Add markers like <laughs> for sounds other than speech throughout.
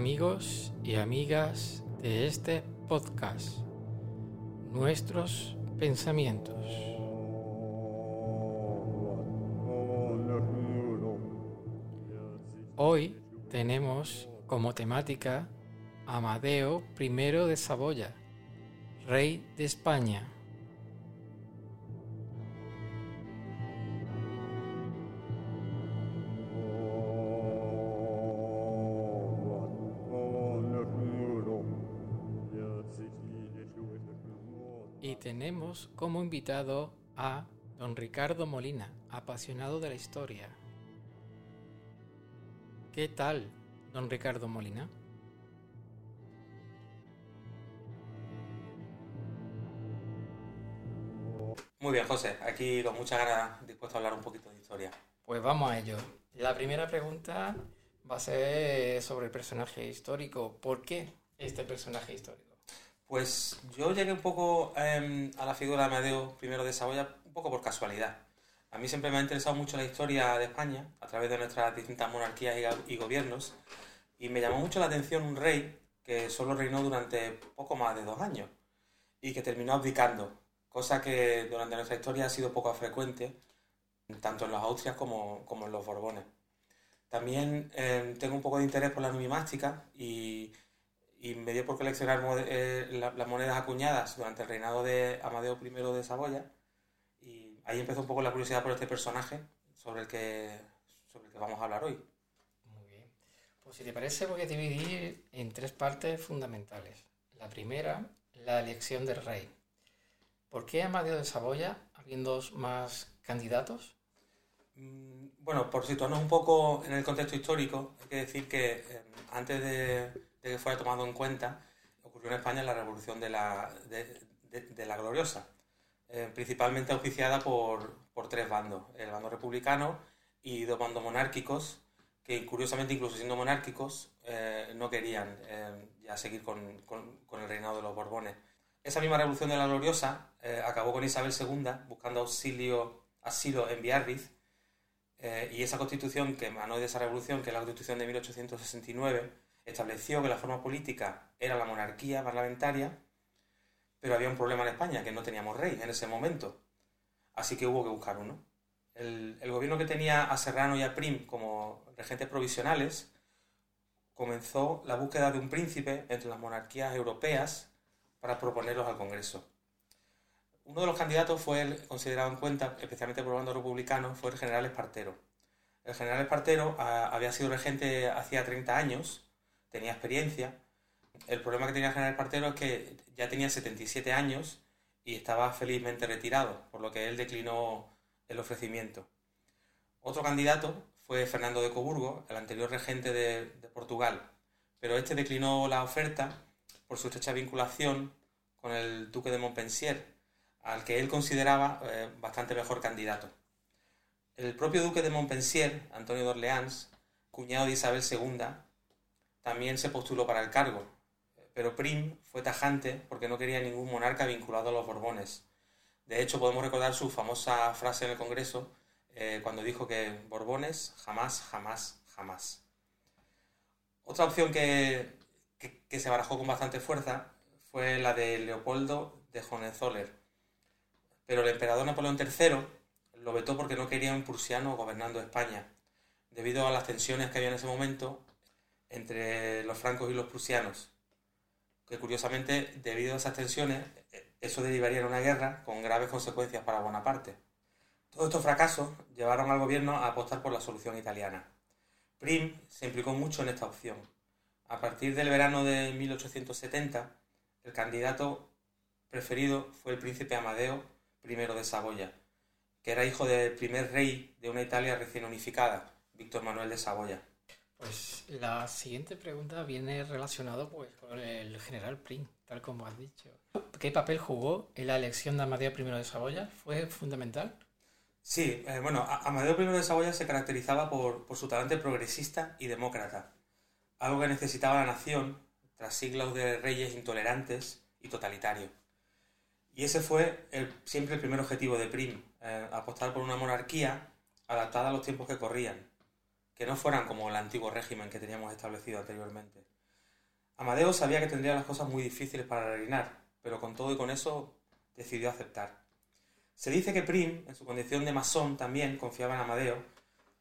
Amigos y amigas de este podcast, nuestros pensamientos. Hoy tenemos como temática Amadeo I de Saboya, rey de España. Y tenemos como invitado a don Ricardo Molina, apasionado de la historia. ¿Qué tal, don Ricardo Molina? Muy bien, José. Aquí con muchas ganas dispuesto a hablar un poquito de historia. Pues vamos a ello. La primera pregunta va a ser sobre el personaje histórico. ¿Por qué este personaje histórico? Pues yo llegué un poco em, a la figura de Amadeo I de Saboya un poco por casualidad. A mí siempre me ha interesado mucho la historia de España a través de nuestras distintas monarquías y, gobiernos y me llamó mucho la atención un rey que solo reinó durante poco más de dos años y que terminó abdicando, cosa que durante nuestra historia ha sido poco frecuente, tanto en los Austrias como, en los Borbones. También eh, tengo un poco de interés por la numismática y, y me dio por coleccionar eh, la- las monedas acuñadas durante el reinado de Amadeo I de Saboya y ahí empezó un poco la curiosidad por este personaje sobre el que, sobre el que vamos a hablar hoy. Muy bien. Pues si te parece voy a dividir en tres partes fundamentales. La primera, la elección del rey. ¿Por qué Amadeo de Saboya, habiendo más candidatos? Mm, Bueno, por situarnos un poco en el contexto histórico, hay que decir que eh, antes de, de que fuera tomado en cuenta, ocurrió en España la Revolución de la, de, la Gloriosa, eh, principalmente auspiciada por, por tres bandos, el bando republicano y dos bandos monárquicos, que curiosamente, incluso siendo monárquicos, eh, no querían eh, ya seguir con, con- el reinado de los Borbones. Esa misma Revolución de la Gloriosa acabó con Isabel II buscando auxilio, asilo en Biarritz, eh, y esa constitución que emanó de esa revolución, que es la constitución de 1869, estableció que la forma política era la monarquía parlamentaria, pero había un problema en España, que no teníamos rey en ese momento. Así que hubo que buscar uno. El, gobierno que tenía a Serrano y a Prim como regentes provisionales comenzó la búsqueda de un príncipe entre las monarquías europeas para proponerlos al Congreso. Uno de los candidatos fue el considerado en cuenta, especialmente por el bando republicano, fue el general Espartero. El general Espartero ah, había sido regente hacía 30 años, tenía experiencia. El problema que tenía general Espartero es que ya tenía 77 años y estaba felizmente retirado, por lo que él declinó el ofrecimiento. Otro candidato fue Fernando de Coburgo, el anterior regente de, de Portugal, pero este declinó la oferta por su estrecha vinculación con el duque de Montpensier, al que él consideraba eh, bastante mejor candidato. El propio duque de Montpensier, Antonio de Orleans, cuñado de Isabel II, también se postuló para el cargo, pero Prim fue tajante porque no quería ningún monarca vinculado a los Borbones. De hecho, podemos recordar su famosa frase en el Congreso eh, cuando dijo que Borbones jamás, jamás, jamás. Otra opción que, que, que se barajó con bastante fuerza fue la de Leopoldo de Hohenzollern, pero el emperador Napoleón III lo vetó porque no quería un prusiano gobernando España, debido a las tensiones que había en ese momento entre los francos y los prusianos, que curiosamente, debido a esas tensiones, eso derivaría en una guerra con graves consecuencias para Bonaparte. Todos estos fracasos llevaron al gobierno a apostar por la solución italiana. Prim se implicó mucho en esta opción. A partir del verano de 1870, el candidato preferido fue el príncipe Amadeo I de Saboya, que era hijo del primer rey de una Italia recién unificada, Víctor Manuel de Saboya. Pues la siguiente pregunta viene relacionado pues, con el general Prim, tal como has dicho. ¿Qué papel jugó en la elección de Amadeo I de Saboya? ¿Fue fundamental? Sí, eh, bueno, Amadeo I de Saboya se caracterizaba por, por su talante progresista y demócrata, algo que necesitaba la nación tras siglos de reyes intolerantes y totalitarios. Y ese fue siempre el primer objetivo de Prim, eh, apostar por una monarquía adaptada a los tiempos que corrían, que no fueran como el antiguo régimen que teníamos establecido anteriormente. Amadeo sabía que tendría las cosas muy difíciles para reinar, pero con todo y con eso decidió aceptar. Se dice que Prim, en su condición de masón, también confiaba en Amadeo,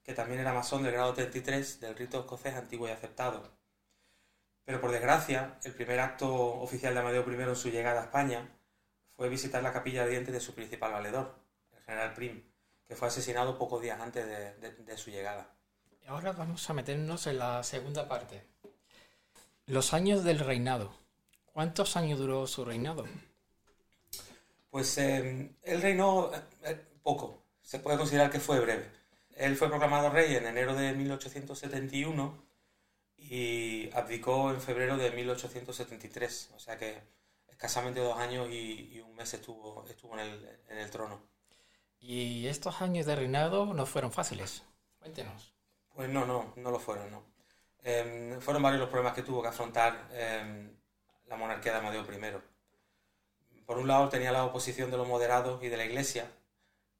que también era masón del grado 33 del rito escocés antiguo y aceptado. Pero por desgracia, el primer acto oficial de Amadeo I en su llegada a España fue visitar la capilla ardiente de su principal valedor, el general Prim, que fue asesinado pocos días antes de, su llegada. Ahora vamos a meternos en la segunda parte. Los años del reinado. ¿Cuántos años duró su reinado? Pues eh, él reinó eh, poco, se puede considerar que fue breve. Él fue proclamado rey en enero de 1871 y abdicó en febrero de 1873, o sea que escasamente dos años y, un mes estuvo, estuvo en, el, en el trono. ¿Y estos años de reinado no fueron fáciles? Cuéntenos. Pues no, no, no lo fueron, no. Em, fueron varios los problemas que tuvo que afrontar em, la monarquía de Amadeo I. Por un lado tenía la oposición de los moderados y de la Iglesia,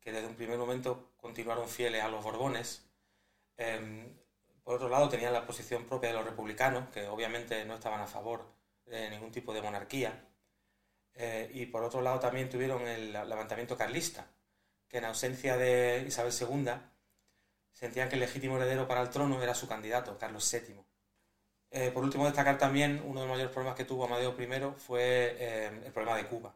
que desde un primer momento continuaron fieles a los Borbones. Em, por otro lado tenía la posición propia de los republicanos, que obviamente no estaban a favor de ningún tipo de monarquía. Eh, y por otro lado también tuvieron el levantamiento carlista, que en ausencia de Isabel II sentían que el legítimo heredero para el trono era su candidato, Carlos VII. Eh, por último, destacar también uno de los mayores problemas que tuvo Amadeo I fue eh, el problema de Cuba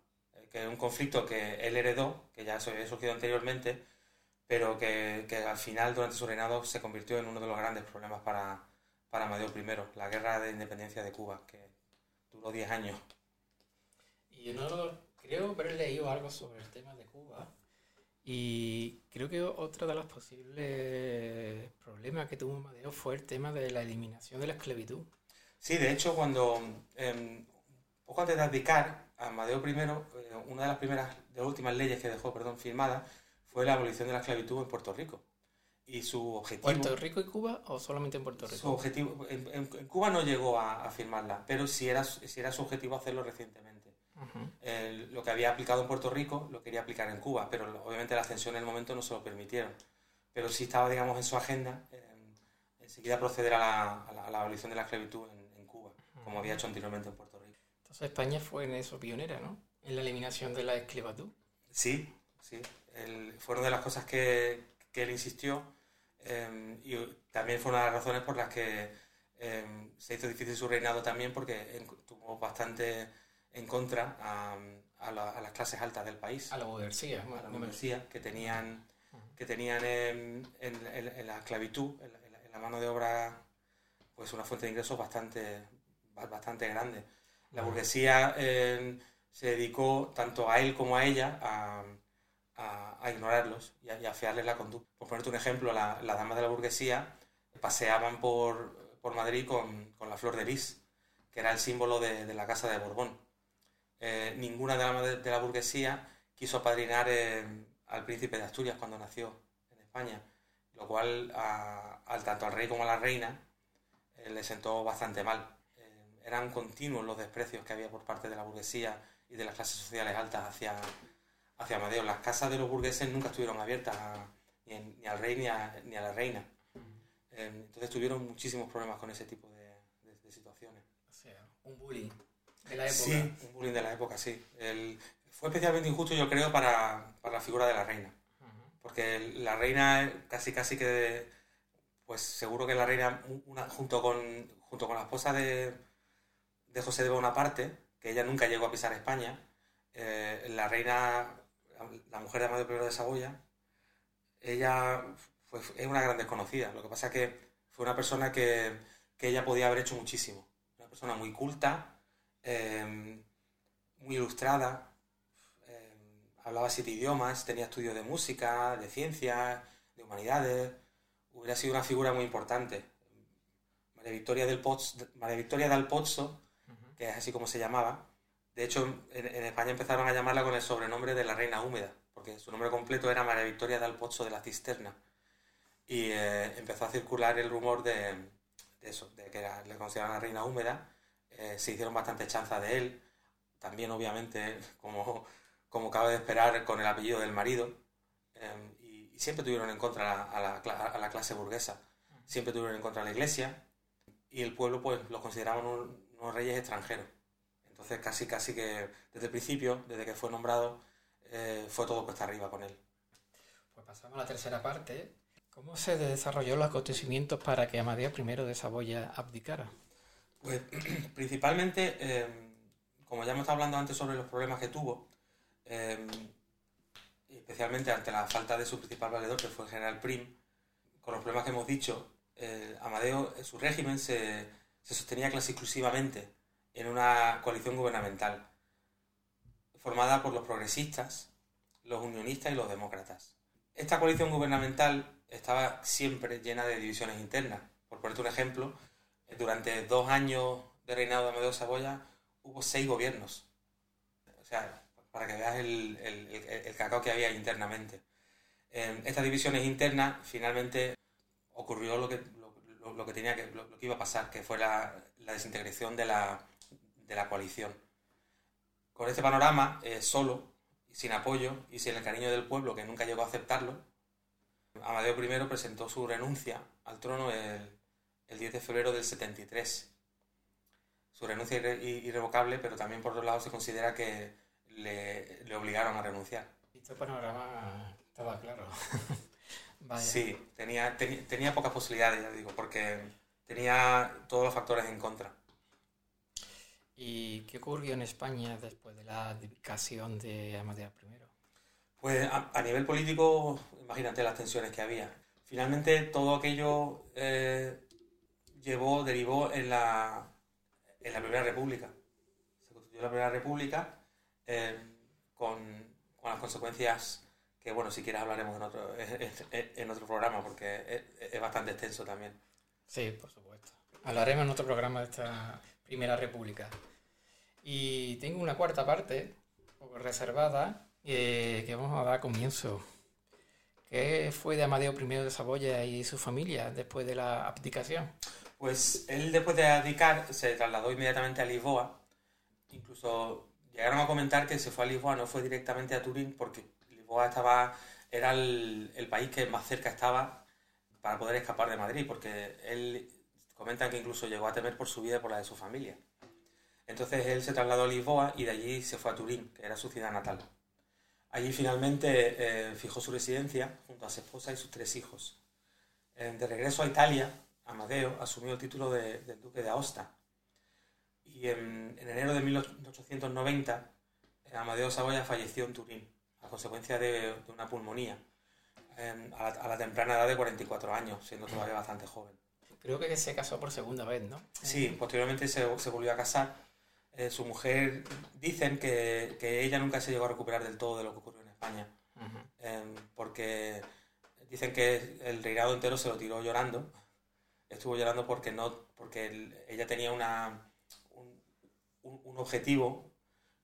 que es un conflicto que él heredó, que ya había surgido anteriormente, pero que, al final, durante su reinado, se convirtió en uno de los grandes problemas para, para Amadeo I, la guerra de independencia de Cuba, que duró 10 años. Y yo no creo haber leído algo sobre el tema de Cuba. Y creo que otro de los posibles problemas que tuvo Amadeo fue el tema de la eliminación de la esclavitud. Sí, de hecho, cuando em, poco antes de abdicar, Amadeo I, eh, una de las primeras, de las últimas leyes que dejó, perdón, firmada, fue la abolición de la esclavitud en Puerto Rico. Y su objetivo... ¿Puerto Rico y Cuba o solamente en Puerto Rico? Su objetivo, en, Cuba no llegó a, firmarla, pero sí era, sí era su objetivo hacerlo recientemente. Lo que había aplicado en Puerto Rico lo quería aplicar en Cuba, pero obviamente la ascensión en el momento no se lo permitieron. Pero sí estaba, digamos, en su agenda enseguida proceder a la, a, la, abolición de la esclavitud en, en Cuba, como había hecho anteriormente en Puerto Rico. España fue en eso pionera, ¿no? En la eliminación de la esclavitud. Sí, sí. fue una de las cosas que, él insistió em, y también fue una de las razones por las que em, se hizo difícil su reinado también porque tuvo bastante en contra a, las clases altas del país. A la burguesía. A la burguesía, que tenían, que tenían en, la esclavitud, en la, mano de obra, pues una fuente de ingresos bastante, bastante grande. La burguesía eh, se dedicó tanto a él como a ella a, ignorarlos y a, fiarles la conducta. Por ponerte un ejemplo, las la damas de la burguesía paseaban por, Madrid con, la flor de lis, que era el símbolo de, la casa de Borbón. Eh, ninguna de, de, la burguesía quiso apadrinar eh, al príncipe de Asturias cuando nació en España, lo cual al, tanto al rey como a la reina le sentó bastante mal eran continuos los desprecios que había por parte de la burguesía y de las clases sociales altas hacia, hacia Amadeo. Las casas de los burgueses nunca estuvieron abiertas ni, al rey ni a, ni a la reina. Eh, entonces tuvieron muchísimos problemas con ese tipo de, situaciones. O sea, un bullying de la época. Sí, un bullying de la época, sí. fue especialmente injusto, yo creo, para, la figura de la reina. Porque la reina casi casi que, pues seguro que la reina, junto, con, junto con la esposa de, de José de Bonaparte, que ella nunca llegó a pisar España, eh, la reina, la mujer de Amadeo I de Saboya, ella es una gran desconocida. Lo que pasa es que fue una persona que, ella podía haber hecho muchísimo. Una persona muy culta, eh, muy ilustrada, eh, hablaba siete idiomas, tenía estudios de música, de ciencias, de humanidades. Hubiera sido una figura muy importante. María Victoria del Pozzo, María Victoria del Pozzo que es así como se llamaba. De hecho, en, España empezaron a llamarla con el sobrenombre de la Reina Húmeda, porque su nombre completo era María Victoria del Pozzo de la Cisterna. Y eh, empezó a circular el rumor de, eso, de que le consideraban la Reina Húmeda. Eh, se hicieron bastante chanzas de él, también obviamente, <laughs> como, como cabe de esperar, con el apellido del marido. Eh, y, siempre tuvieron en contra a la, a la clase burguesa. siempre tuvieron en contra de la iglesia y el pueblo pues los consideraban unos reyes extranjeros. Entonces casi casi que desde el principio, desde que fue nombrado, eh, fue todo cuesta arriba con él. Pues pasamos a la tercera parte. ¿Cómo se desarrolló los acontecimientos para que Amadeo I de Saboya abdicara? Pues <clears throat> principalmente, eh, como ya hemos estado hablando antes sobre los problemas que tuvo, eh, especialmente ante la falta de su principal valedor, que fue el general Prim, con los problemas que hemos dicho, Amadeo, su régimen se, se sostenía casi exclusivamente en una coalición gubernamental formada por los progresistas, los unionistas y los demócratas. Esta coalición gubernamental estaba siempre llena de divisiones internas. Por ponerte un ejemplo, durante dos años de reinado de Amadeo Saboya hubo seis gobiernos. O sea, para que veas el, el, cacao que había internamente. En estas divisiones internas, finalmente ocurrió lo que, lo, que tenía que, lo, que iba a pasar, que fue la, la desintegración de la, de la coalición. Con este panorama, eh, solo, sin apoyo y sin el cariño del pueblo que nunca llegó a aceptarlo, Amadeo I presentó su renuncia al trono el, 10 de febrero del 73. Su renuncia irrevocable, pero también por otro lado se considera que le, obligaron a renunciar. Este panorama estaba claro. <laughs> Sí, tenía, tenía pocas posibilidades, ya digo, porque tenía todos los factores en contra. ¿Y qué ocurrió en España después de la dedicación de Amadeo I? Pues a, nivel político, imagínate las tensiones que había. Finalmente todo aquello eh, llevó, derivó en la, en la Primera República. Se constituyó la Primera República eh, con, las consecuencias que, bueno, si quieres hablaremos en otro, en, otro programa porque es, es bastante extenso también. Sí, por supuesto. Hablaremos en otro programa de esta Primera República. Y tengo una cuarta parte, reservada, eh, que vamos a dar comienzo. ¿Qué fue de Amadeo I de Saboya y su familia después de la abdicación? Pues él después de abdicar se trasladó inmediatamente a Lisboa. Incluso llegaron a comentar que se fue a Lisboa, no fue directamente a Turín, porque Lisboa estaba, era el, país que más cerca estaba para poder escapar de Madrid, porque él comentan que incluso llegó a temer por su vida y por la de su familia. Entonces él se trasladó a Lisboa y de allí se fue a Turín, que era su ciudad natal. Allí finalmente eh, fijó su residencia junto a su esposa y sus tres hijos. Eh, de regreso a Italia, Amadeo asumió el título de, duque de Aosta. Y en, enero de 1890, eh, Amadeo Saboya falleció en Turín a consecuencia de, una pulmonía, a la, temprana edad de 44 años, siendo todavía bastante joven. Creo que se casó por segunda vez, ¿no? Sí, posteriormente se, se volvió a casar eh, su mujer, dicen que, ella nunca se llegó a recuperar del todo de lo que ocurrió en España, em, porque dicen que el reinado entero se lo tiró llorando, estuvo llorando porque, no, porque ella tenía una, un, objetivo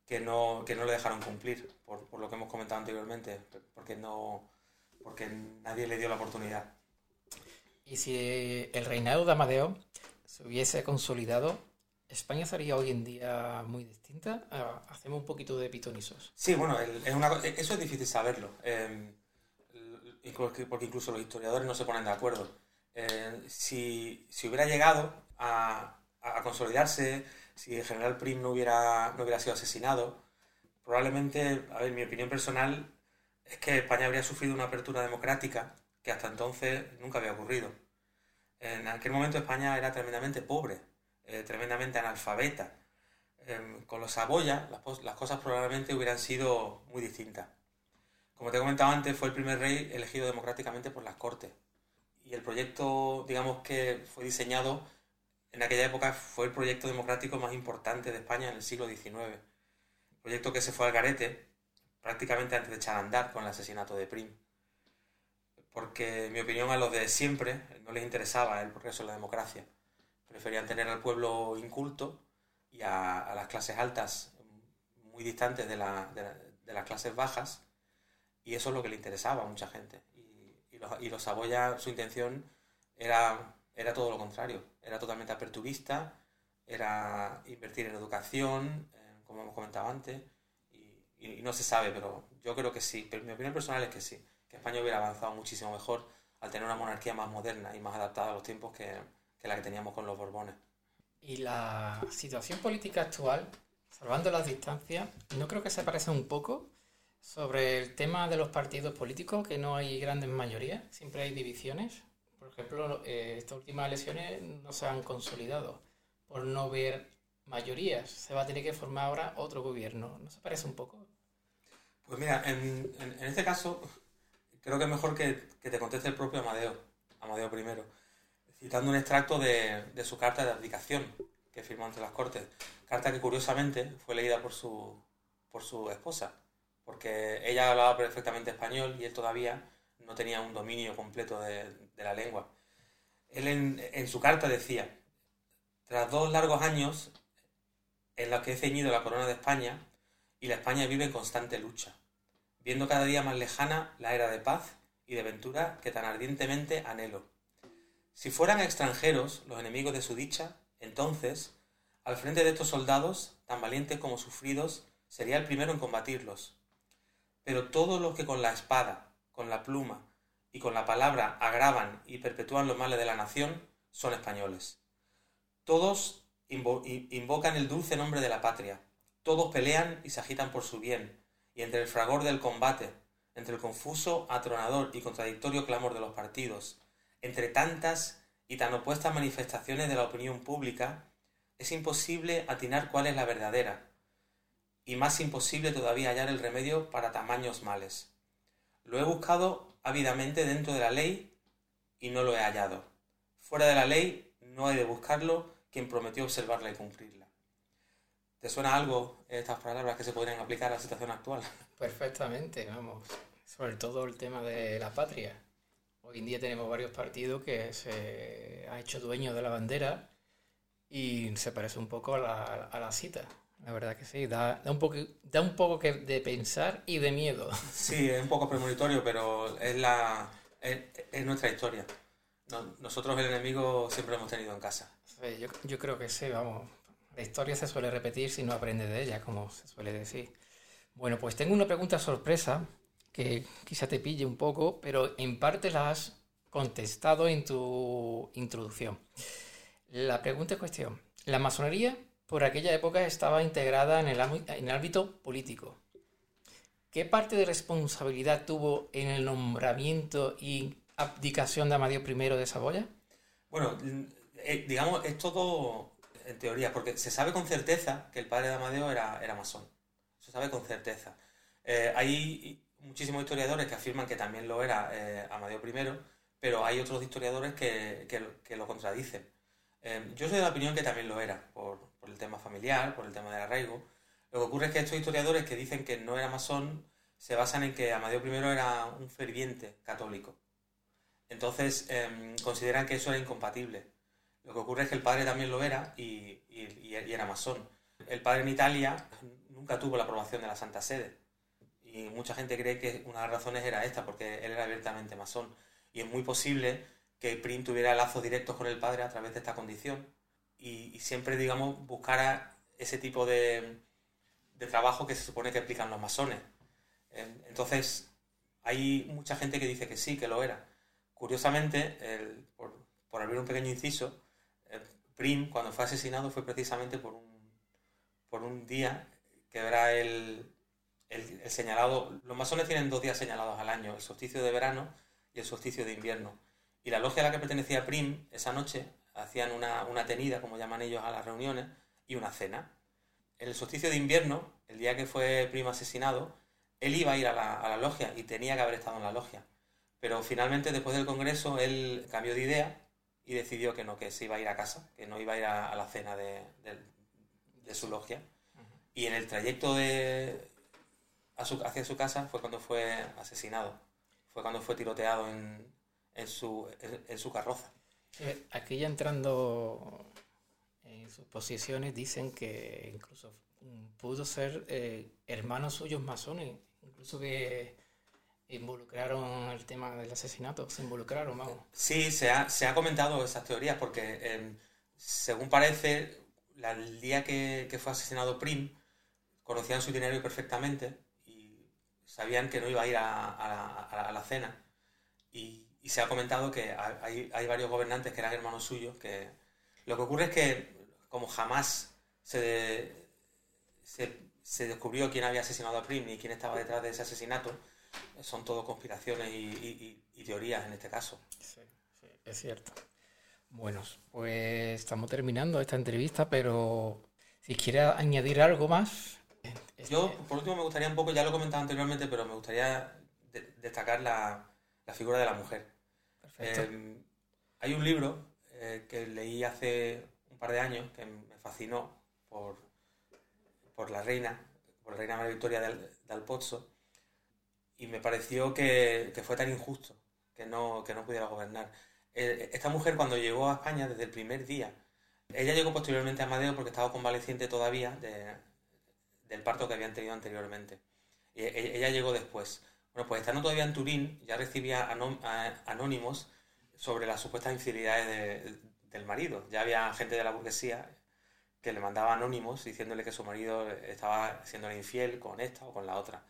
que no, que no le dejaron cumplir, por, por, lo que hemos comentado anteriormente, porque, no, porque nadie le dio la oportunidad. Y si el reinado de Amadeo se hubiese consolidado, ¿España sería hoy en día muy distinta? Ah, hacemos un poquito de pitonisos. Sí, bueno, eso es difícil saberlo, em, porque incluso los historiadores no se ponen de acuerdo. Eh, si, hubiera llegado a, consolidarse, si el general Prim no hubiera, sido asesinado, probablemente, a ver, mi opinión personal es que España habría sufrido una apertura democrática que hasta entonces nunca había ocurrido. En aquel momento España era tremendamente pobre eh, tremendamente analfabeta. Em, con los Saboya las, cosas probablemente hubieran sido muy distintas. Como te he comentado antes, fue el primer rey elegido democráticamente por las Cortes. Y el proyecto, digamos que fue diseñado en aquella época, fue el proyecto democrático más importante de España en el siglo XIX. proyecto que se fue al garete prácticamente antes de echar a andar con el asesinato de Prim. Porque, en mi opinión, a los de siempre no les interesaba el progreso de la democracia preferían tener al pueblo inculto y a, las clases altas muy distantes de, las clases bajas, y eso es lo que le interesaba a mucha gente. Y, los, y Saboya, su intención era, era todo lo contrario, era totalmente aperturista, era invertir en educación, eh, como hemos comentado antes, y, no se sabe, pero yo creo que sí, pero mi opinión personal es que sí, que España hubiera avanzado muchísimo mejor al tener una monarquía más moderna y más adaptada a los tiempos que, que la que teníamos con los Borbones. Y la situación política actual, salvando las distancias, ¿no creo que se parece un poco sobre el tema de los partidos políticos, que no hay grandes mayorías, siempre hay divisiones? Por ejemplo, eh, estas últimas elecciones no se han consolidado por no ver mayorías. Se va a tener que formar ahora otro gobierno. ¿No se parece un poco? Pues mira, en, en, este caso, creo que es mejor que, que, te conteste el propio Amadeo, Amadeo I, citando un extracto de, de, su carta de abdicación que firmó ante las Cortes. Carta que curiosamente fue leída por su, por su esposa, porque ella hablaba perfectamente español y él todavía no tenía un dominio completo de, la lengua. Él en, en su carta decía, tras dos largos años en los que he ceñido la corona de España, y la España vive en constante lucha, viendo cada día más lejana la era de paz y de ventura que tan ardientemente anhelo. Si fueran extranjeros los enemigos de su dicha, entonces, al frente de estos soldados, tan valientes como sufridos, sería el primero en combatirlos. Pero todos los que con la espada, con la pluma y con la palabra agravan y perpetúan los males de la nación, son españoles. Todos invocan el dulce nombre de la patria, todos pelean y se agitan por su bien, y entre el fragor del combate, entre el confuso, atronador y contradictorio clamor de los partidos, entre tantas y tan opuestas manifestaciones de la opinión pública, es imposible atinar cuál es la verdadera, y más imposible todavía hallar el remedio para tamaños males. Lo he buscado ávidamente dentro de la ley y no lo he hallado. Fuera de la ley no he de buscarlo quien prometió observarla y cumplirla. ¿Te suena algo estas palabras que se podrían aplicar a la situación actual? Perfectamente, vamos. Sobre todo el tema de la patria. Hoy en día tenemos varios partidos que se ha hecho dueño de la bandera y se parece un poco a la cita. La verdad que sí, da, da, un poco, da un poco que de pensar y de miedo. <laughs> Sí, es un poco premonitorio, pero es, la, es, es nuestra historia. Nosotros el enemigo siempre lo hemos tenido en casa. Sí, yo, yo creo que sí, vamos la historia se suele repetir si no aprende de ella, como se suele decir. Bueno, pues tengo una pregunta sorpresa que quizá te pille un poco, pero en parte la has contestado en tu introducción. La pregunta es cuestión. La masonería por aquella época estaba integrada en el, en el ámbito político. ¿Qué parte de responsabilidad tuvo en el nombramiento y abdicación de Amadeo I de Saboya? Bueno, eh, digamos, es todo en teoría, porque se sabe con certeza que el padre de Amadeo era, era masón. Se sabe con certeza. Eh, hay muchísimos historiadores que afirman que también lo era eh, Amadeo I, pero hay otros historiadores que, que, lo contradicen. Eh, yo soy de la opinión que también lo era, por, por, el tema familiar, por el tema del arraigo. Lo que ocurre es que estos historiadores que dicen que no era masón se basan en que Amadeo I era un ferviente católico. Entonces em, consideran que eso era incompatible. Lo que ocurre es que el padre también lo era y, era masón. El padre en Italia nunca tuvo la aprobación de la Santa Sede. Y mucha gente cree que una de las razones era esta, porque él era abiertamente masón. Y es muy posible que Prim tuviera lazos directos con el padre a través de esta condición. Y, siempre, digamos, buscara ese tipo de, trabajo que se supone que explican los masones. Entonces, hay mucha gente que dice que sí, que lo era. Curiosamente, por, por abrir un pequeño inciso, Prim, cuando fue asesinado, fue precisamente por un, por un día que era el, el, señalado. Los masones tienen dos días señalados al año, el solsticio de verano y el solsticio de invierno. Y la logia a la que pertenecía Prim, esa noche, hacían una, una tenida, como llaman ellos a las reuniones, y una cena. En el solsticio de invierno, el día que fue Prim asesinado, él iba a ir a la, a la logia y tenía que haber estado en la logia. Pero finalmente, después del congreso, él cambió de idea y decidió que no, que se iba a ir a casa, que no iba a ir a, la cena de, su logia. Y en el trayecto de, hacia su casa fue cuando fue asesinado, fue cuando fue tiroteado en, en, su, en, su carroza. Aquí ya entrando en sus posiciones dicen que incluso pudo ser eh, hermanos suyos masones, incluso que involucraron el tema del asesinato, se involucraron, vamos. Sí, se ha, se ha comentado esas teorías porque, em, según parece, el día que, que, fue asesinado Prim, conocían su itinerario perfectamente y sabían que no iba a ir a, a, la, cena. Y, se ha comentado que hay, hay, varios gobernantes que eran hermanos suyos, que lo que ocurre es que como jamás se, se, descubrió quién había asesinado a Prim y quién estaba detrás de ese asesinato, son todo conspiraciones y, teorías en este caso. Sí, sí, es cierto. Bueno, pues estamos terminando esta entrevista, pero si quiere añadir algo más. Yo, por último, me gustaría un poco, ya lo he comentado anteriormente, pero me gustaría destacar la, figura de la mujer. Eh, hay un libro eh, que leí hace un par de años que me fascinó por, por la reina, por la reina María Victoria del, del Pozzo, y me pareció que, fue tan injusto que no, que no pudiera gobernar. Eh, esta mujer cuando llegó a España desde el primer día, ella llegó posteriormente a Amadeo porque estaba convaleciente todavía del parto que habían tenido anteriormente. Y e, ella, llegó después. Bueno, pues estando todavía en Turín, ya recibía anónimos sobre las supuestas infidelidades del marido. Ya había gente de la burguesía que le mandaba anónimos diciéndole que su marido estaba siendo infiel con esta o con la otra.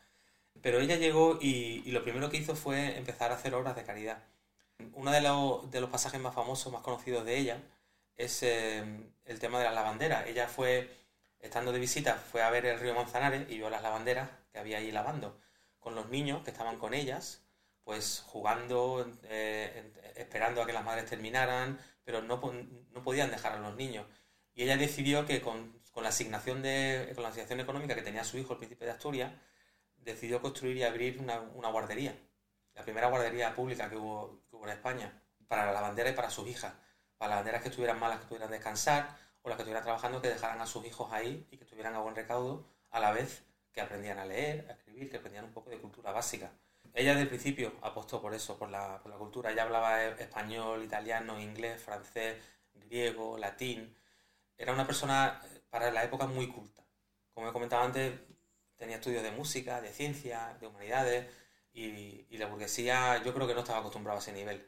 Pero ella llegó y, lo primero que hizo fue empezar a hacer obras de caridad. Uno de, los pasajes más famosos, más conocidos de ella, es eh, el tema de las lavanderas. Ella fue, estando de visita, fue a ver el río Manzanares y vio las lavanderas que había ahí lavando, con los niños que estaban con ellas, pues jugando, eh, esperando a que las madres terminaran, pero no, no podían dejar a los niños. Y ella decidió que con, la asignación de, con la asignación económica que tenía su hijo, el príncipe de Asturias, decidió construir y abrir una, guardería. La primera guardería pública que hubo, en España, para la lavandera y para sus hijas. Para las lavanderas que estuvieran malas, que pudieran descansar, o las que estuvieran trabajando, que dejaran a sus hijos ahí y que tuvieran a buen recaudo, a la vez que aprendían a leer, a escribir, que aprendían un poco de cultura básica. Ella desde el principio apostó por eso, por la, por la cultura. Ella hablaba español, italiano, inglés, francés, griego, latín. Era una persona eh, para la época muy culta. Como he comentado antes, tenía estudios de música, de ciencia, de humanidades, y, la burguesía yo creo que no estaba acostumbrada a ese nivel.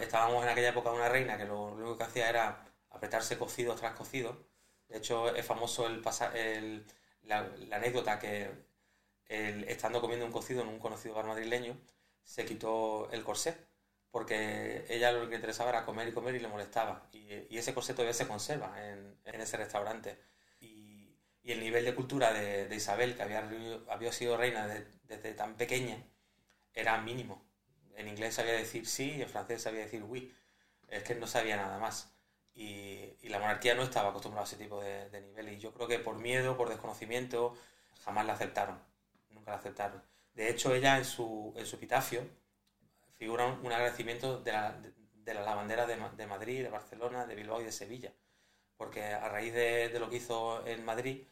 Estábamos en aquella época una reina que lo, único que hacía era apretarse cocidos tras cocidos. De hecho, es famoso el, el la, anécdota que estando comiendo un cocido en un conocido bar madrileño, se quitó el corsé, porque ella lo que le interesaba era comer y comer y le molestaba. Y, ese corsé todavía se conserva en, en ese restaurante y el nivel de cultura de, Isabel, que había, había sido reina desde tan pequeña, era mínimo. En inglés sabía decir sí y en francés sabía decir oui. Es que no sabía nada más. Y, la monarquía no estaba acostumbrada a ese tipo de, nivel. Y yo creo que por miedo, por desconocimiento, jamás la aceptaron. Nunca la aceptaron. De hecho, ella en su, en su epitafio figura un, agradecimiento de, la, de, las lavanderas de, de Madrid, de Barcelona, de Bilbao y de Sevilla. Porque a raíz de, de lo que hizo en Madrid,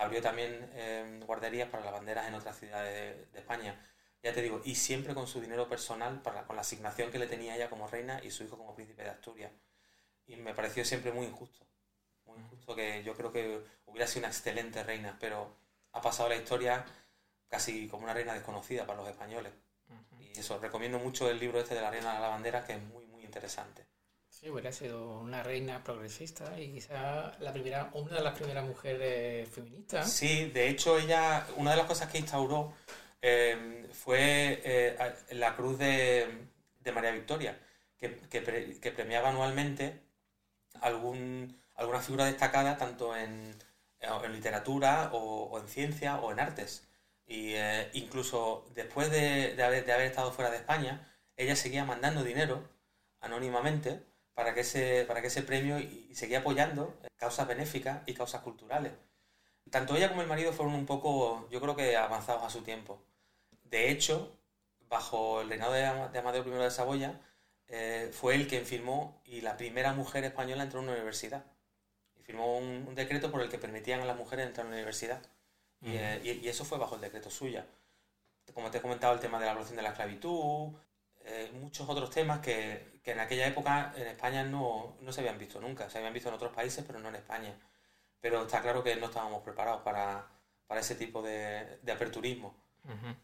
abrió también em, guarderías para las banderas en otras ciudades de, España. Ya te digo, y siempre con su dinero personal, para, con la asignación que le tenía ella como reina y su hijo como príncipe de Asturias. Y me pareció siempre muy injusto. Muy injusto que yo creo que hubiera sido una excelente reina, pero ha pasado la historia casi como una reina desconocida para los españoles. Y eso, recomiendo mucho el libro este de la reina de la bandera, que es muy, muy interesante. Sí, hubiera sido una reina progresista y quizá la primera, una de las primeras mujeres feministas. Sí, de hecho ella, una de las cosas que instauró eh, fue eh, la cruz de, María Victoria, que, premiaba anualmente algún, alguna figura destacada tanto en, literatura o, en ciencia o en artes. Y eh, incluso después de, haber, de haber estado fuera de España, ella seguía mandando dinero anónimamente para que ese, para que ese premio y, seguía apoyando causas benéficas y causas culturales. Tanto ella como el marido fueron un poco, yo creo que avanzados a su tiempo. De hecho, bajo el reinado de, Amadeo I de Saboya, eh, fue él quien firmó y la primera mujer española entró en una universidad. Y firmó un, decreto por el que permitían a las mujeres entrar en una universidad. Eh, y, y, eso fue bajo el decreto suya. Como te he comentado, el tema de la abolición de la esclavitud, eh, muchos otros temas que, que, en aquella época en España no, no, se habían visto nunca. Se habían visto en otros países, pero no en España. Pero está claro que no estábamos preparados para, para ese tipo de, de aperturismo.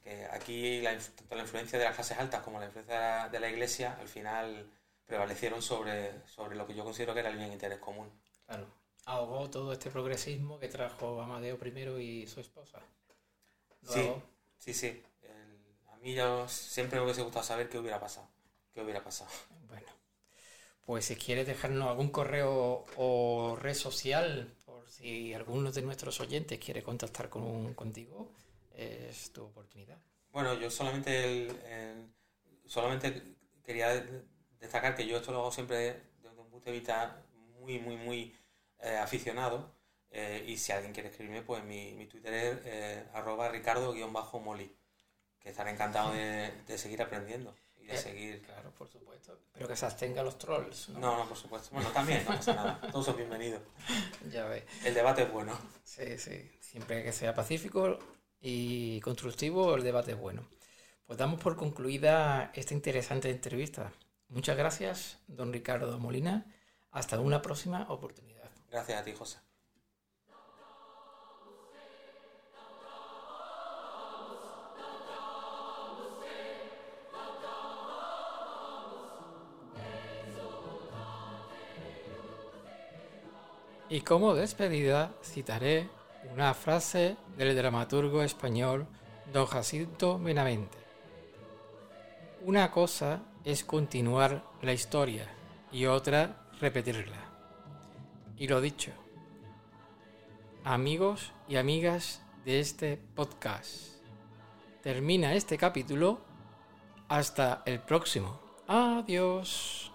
Que aquí la, tanto la influencia de las clases altas como la influencia de la iglesia al final prevalecieron sobre, sobre lo que yo considero que era el bien interés común. Claro. Ahogó todo este progresismo que trajo Amadeo I y su esposa. sí, sí, sí. A mí yo siempre me hubiese gustado saber qué hubiera pasado. ¿qué hubiera pasado? Bueno, pues si quieres dejarnos algún correo o red social, por si alguno de nuestros oyentes quiere contactar con, contigo, es tu oportunidad. Bueno, yo solamente, el, el- solamente quería destacar que yo esto lo hago siempre desde un punto de vista muy, muy, muy eh, aficionado. eh, y si alguien quiere escribirme, pues mi, mi Twitter es eh, arroba ricardo-moli, que estaré encantado de, de seguir aprendiendo y de Eh, seguir... Claro, por supuesto. Pero que se abstenga los trolls, ¿no? No, no, por supuesto. Bueno, también, no pasa nada. Todos son bienvenidos. <laughs> Ya ves. El debate es bueno. Sí, sí. Siempre que sea pacífico y constructivo, el debate es bueno. Pues damos por concluida esta interesante entrevista. Muchas gracias, don Ricardo Molina. Hasta una próxima oportunidad. Gracias a ti, José. Y como despedida citaré una frase del dramaturgo español don Jacinto Benavente. Una cosa es continuar la historia y otra repetirla. Y lo dicho, amigos y amigas de este podcast, termina este capítulo. Hasta el próximo. Adiós.